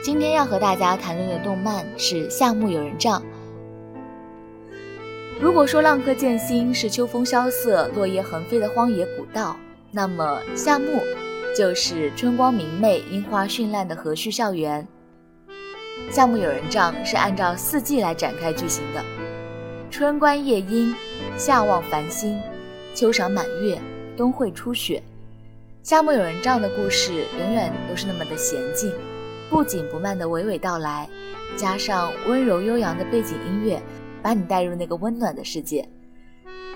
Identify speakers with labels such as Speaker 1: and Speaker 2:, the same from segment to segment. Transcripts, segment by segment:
Speaker 1: 今天要和大家谈论的动漫是《夏目友人帐》。如果说浪客剑心是秋风萧瑟、落叶横飞的荒野古道，那么夏目就是春光明媚、樱花绚烂的和煦校园。《夏目友人帐》是按照四季来展开剧情的：春观夜莺，夏望繁星，秋赏满月，冬会初雪。《夏目友人帐》的故事永远都是那么的娴静。不紧不慢的娓娓道来，加上温柔悠扬的背景音乐，把你带入那个温暖的世界。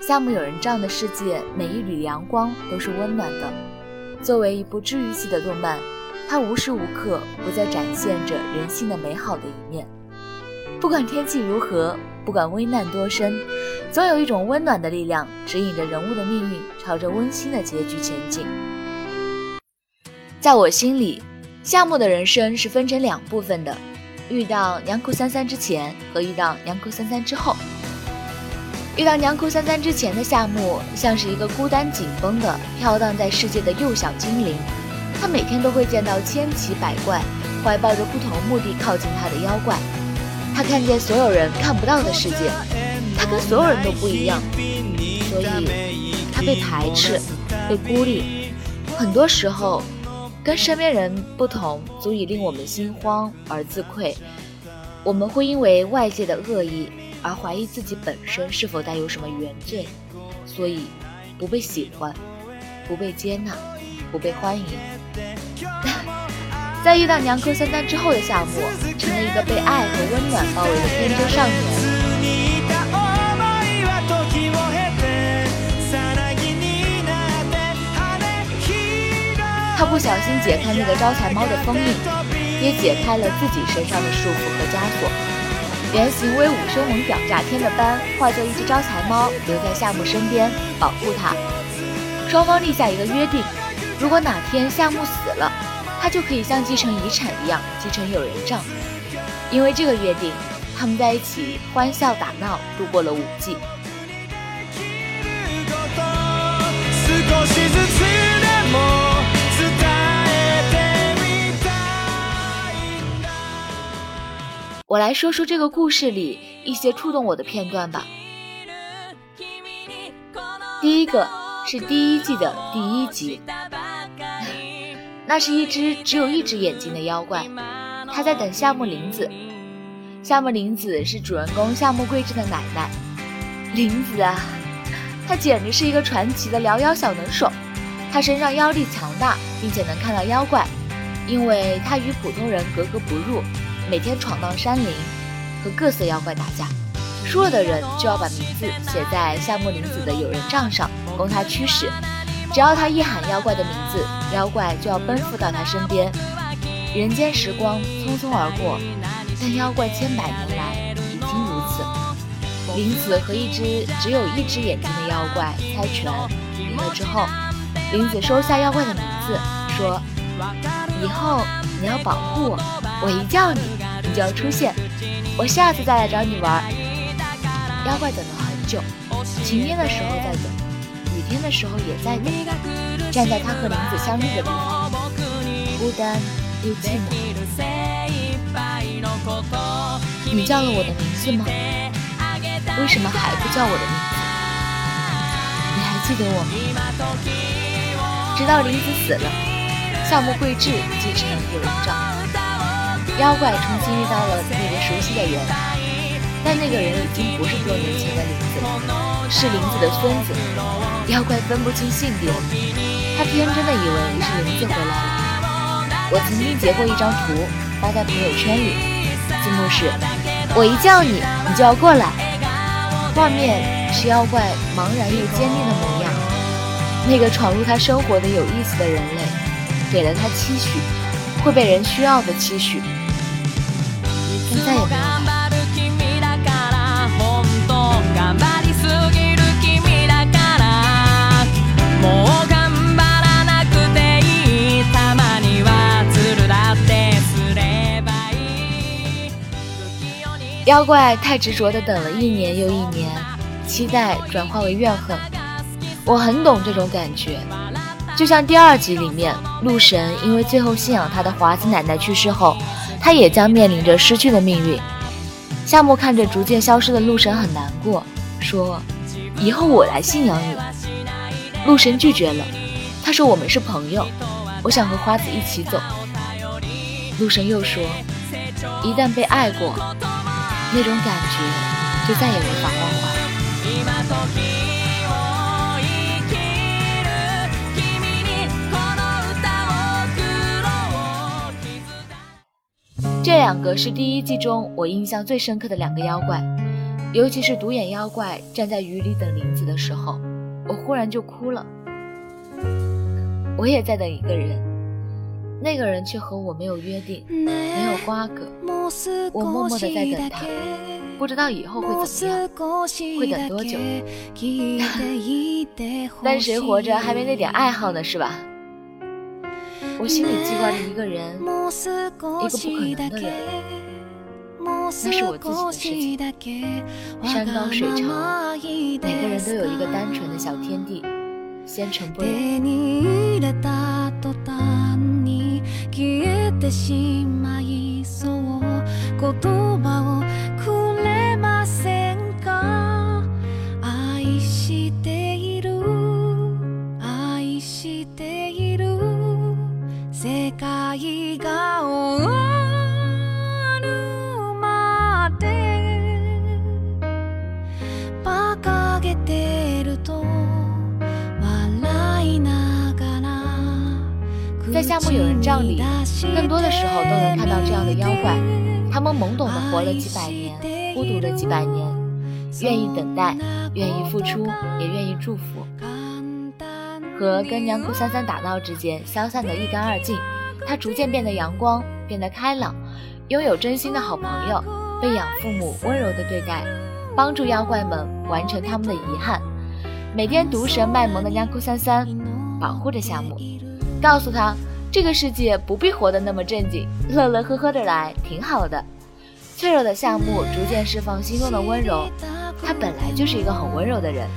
Speaker 1: 夏目友人帐的世界，每一缕阳光都是温暖的。作为一部治愈系的动漫，它无时无刻不在展现着人性的美好的一面。不管天气如何，不管危难多深，总有一种温暖的力量指引着人物的命运，朝着温馨的结局前进。在我心里。夏目的人生是分成两部分的，遇到娘哭三三之前和遇到娘哭三三之后。遇到娘哭三三之前的夏目，像是一个孤单紧绷的飘荡在世界的幼小精灵，他每天都会见到千奇百怪、怀抱着不同目的靠近他的妖怪。他看见所有人看不到的世界，他跟所有人都不一样，所以他被排斥、被孤立，很多时候。跟身边人不同，足以令我们心慌而自愧。我们会因为外界的恶意而怀疑自己本身是否带有什么原罪，所以不被喜欢，不被接纳，不被欢迎。在遇到娘科三单之后的夏末，成了一个被爱和温暖包围的天真少年。他不小心解开那个招财猫的封印，也解开了自己身上的束缚和枷锁。原型威武凶猛屌炸天的斑化作一只招财猫，留在夏目身边保护他。双方立下一个约定：如果哪天夏目死了，他就可以像继承遗产一样继承友人帐。因为这个约定，他们在一起欢笑打闹，度过了五季。我来说说这个故事里一些触动我的片段吧。第一个是第一季的第一集，那是一只只有一只眼睛的妖怪，它在等夏目玲子。夏目玲子是主人公夏目贵志的奶奶。玲子啊，她简直是一个传奇的撩妖小能手，她身上妖力强大，并且能看到妖怪，因为她与普通人格格不入。每天闯荡山林，和各色妖怪打架，输了的人就要把名字写在夏目玲子的友人帐上，供他驱使。只要他一喊妖怪的名字，妖怪就要奔赴到他身边。人间时光匆匆而过，但妖怪千百年来已经如此。玲子和一只只有一只眼睛的妖怪猜拳赢了之后，玲子收下妖怪的名字，说：“以后你要保护我，我一叫你。”你就要出现，我下次再来找你玩。妖怪等了很久，晴天的时候在等，雨天的时候也在等，站在他和林子相遇的地方，孤单又寂寞。你叫了我的名字吗？为什么还不叫我的名字？你还记得我吗？直到林子死了，夏目贵志继承有人帐。妖怪重新遇到了那个熟悉的人，但那个人已经不是多年前的林子，是林子的孙子。妖怪分不清性别，他天真的以为是林子回来了。我曾经截过一张图发在朋友圈里，字幕是：我一叫你，你就要过来。画面是妖怪茫然又坚定的模样。那个闯入他生活的有意思的人类，给了他期许，会被人需要的期许。再也没有。妖怪太执着的等了一年又一年，期待转化为怨恨。我很懂这种感觉，就像第二集里面，鹿神因为最后信仰他的华子奶奶去世后，他也将面临着失去的命运。夏目看着逐渐消失的鹿神很难过，说：“以后我来信仰你。”鹿神拒绝了，他说：“我们是朋友，我想和花子一起走。”鹿神又说：“一旦被爱过。”那种感觉就再也无法这两个是第一季中我印象最深刻的两个妖怪，尤其是独眼妖怪站在雨里等林子的时候，我忽然就哭了。我也在等一个人。那个人却和我没有约定，没有瓜葛，我默默的在等他，不知道以后会怎么样，会等多久。但谁活着还没那点爱好呢，是吧？我心里记挂着一个人，一个不可能的人，那是我自己的事情。山高水长，每个人都有一个单纯的小天地，先成不了。里，更多的时候都能看到这样的妖怪。他们懵懂的活了几百年，孤独了几百年，愿意等待，愿意付出，也愿意祝福。和跟娘哭三三打闹之间消散的一干二净，他逐渐变得阳光，变得开朗，拥有真心的好朋友，被养父母温柔的对待，帮助妖怪们完成他们的遗憾。每天毒蛇卖萌的娘哭三三，保护着夏目。告诉他，这个世界不必活得那么正经，乐乐呵呵的来挺好的。脆弱的夏目逐渐释放心中的温柔，他本来就是一个很温柔的人，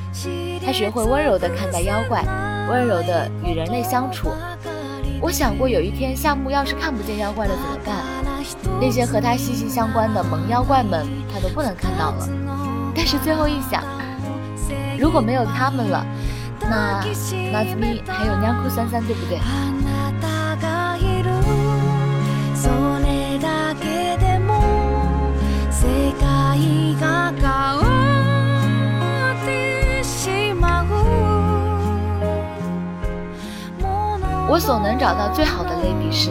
Speaker 1: 他学会温柔的看待妖怪，温柔的与人类相处。我想过有一天夏目要是看不见妖怪了怎么办？那些和他息息相关的萌妖怪们，他都不能看到了。但是最后一想，如果没有他们了。那那子咪还有娘哭三三对不对？我所能找到最好的类比是，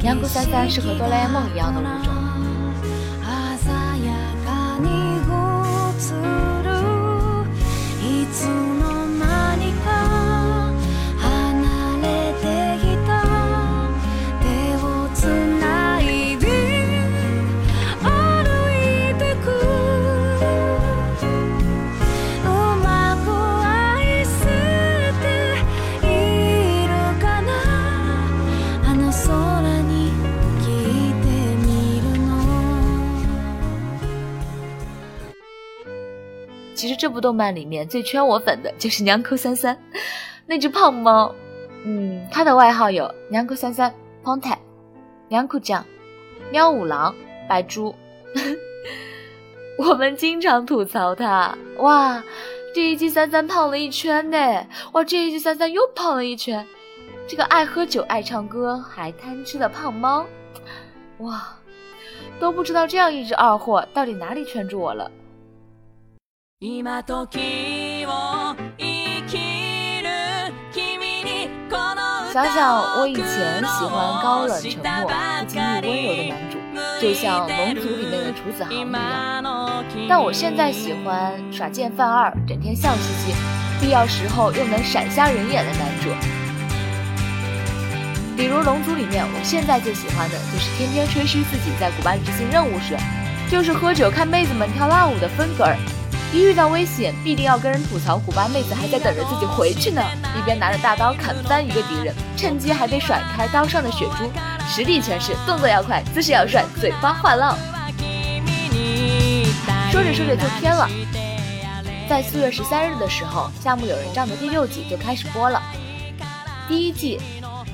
Speaker 1: 娘哭三三是和哆啦 A 梦一样的物种。其实这部动漫里面最圈我粉的就是娘哭三三，那只胖猫，嗯，它的外号有娘哭三三、胖太、娘哭酱、喵五郎、白猪。我们经常吐槽它，哇，这一季三三胖了一圈呢，哇，这一季三三又胖了一圈。这个爱喝酒、爱唱歌还贪吃的胖猫，哇，都不知道这样一只二货到底哪里圈住我了。想想我以前喜欢高冷沉默、不经意温柔的男主，就像《龙族》里面的楚子航一样；但我现在喜欢耍贱犯二、整天笑嘻嘻、必要时候又能闪瞎人眼的男主。比如《龙族》里面，我现在最喜欢的就是天天吹嘘自己在古巴执行任务时，就是喝酒看妹子们跳辣舞的芬格尔。一遇到危险，必定要跟人吐槽古巴妹子还在等着自己回去呢，一边拿着大刀砍翻一个敌人，趁机还得甩开刀上的血珠，实力全是，动作要快，姿势要帅，嘴巴话唠。说着说着就偏了。在四月十三日的时候，《夏目友人帐》的第六季就开始播了。第一季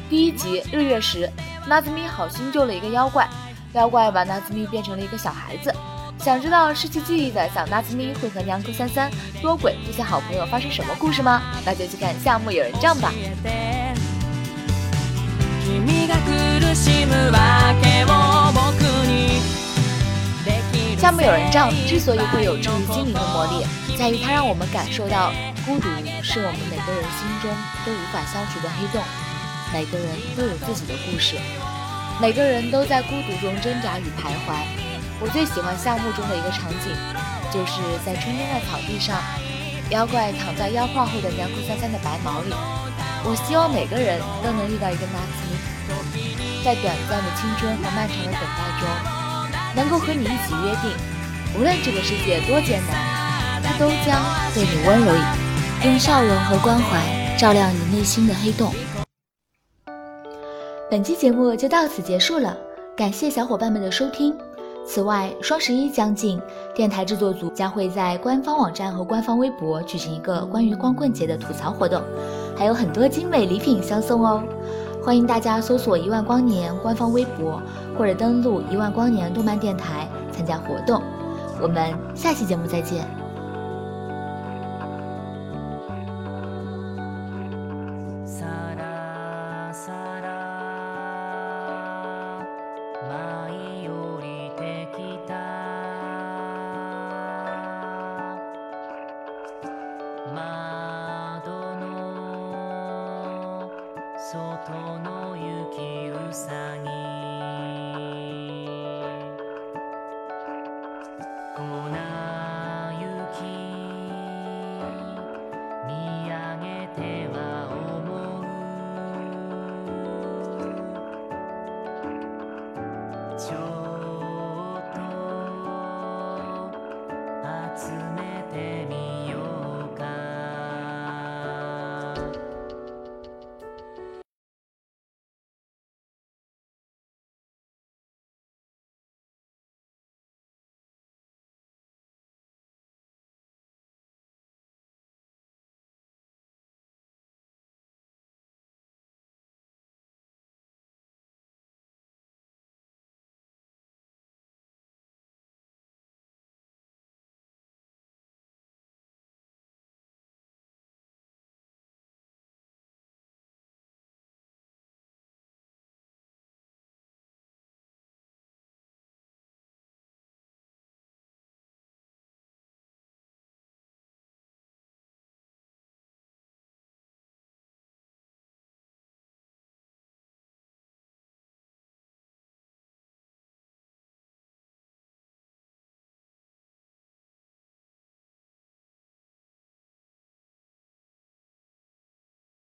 Speaker 1: 第一集日月时，纳兹咪好心救了一个妖怪，妖怪把纳兹咪变成了一个小孩子。想知道失去记忆的小纳兹咪会和娘哥三三、多鬼这些好朋友发生什么故事吗？那就去看《夏目友人帐》吧。夏目友人帐之所以会有治愈心灵的魔力，在于它让我们感受到孤独是我们每个人心中都无法消除的黑洞。每个人都有自己的故事，每个人都在孤独中挣扎与徘徊。我最喜欢夏目中的一个场景，就是在春天的草地上，妖怪躺在妖化后的娘哭三三的白毛里。我希望每个人都能遇到一个纳兹米，在短暂的青春和漫长的等待中。能够和你一起约定，无论这个世界多艰难，他都将对你温柔以用笑容和关怀照亮你内心的黑洞。本期节目就到此结束了，感谢小伙伴们的收听。此外，双十一将近，电台制作组将会在官方网站和官方微博举行一个关于光棍节的吐槽活动，还有很多精美礼品相送哦。欢迎大家搜索“一万光年”官方微博，或者登录“一万光年动漫电台”参加活动。我们下期节目再见。外の雪うさぎ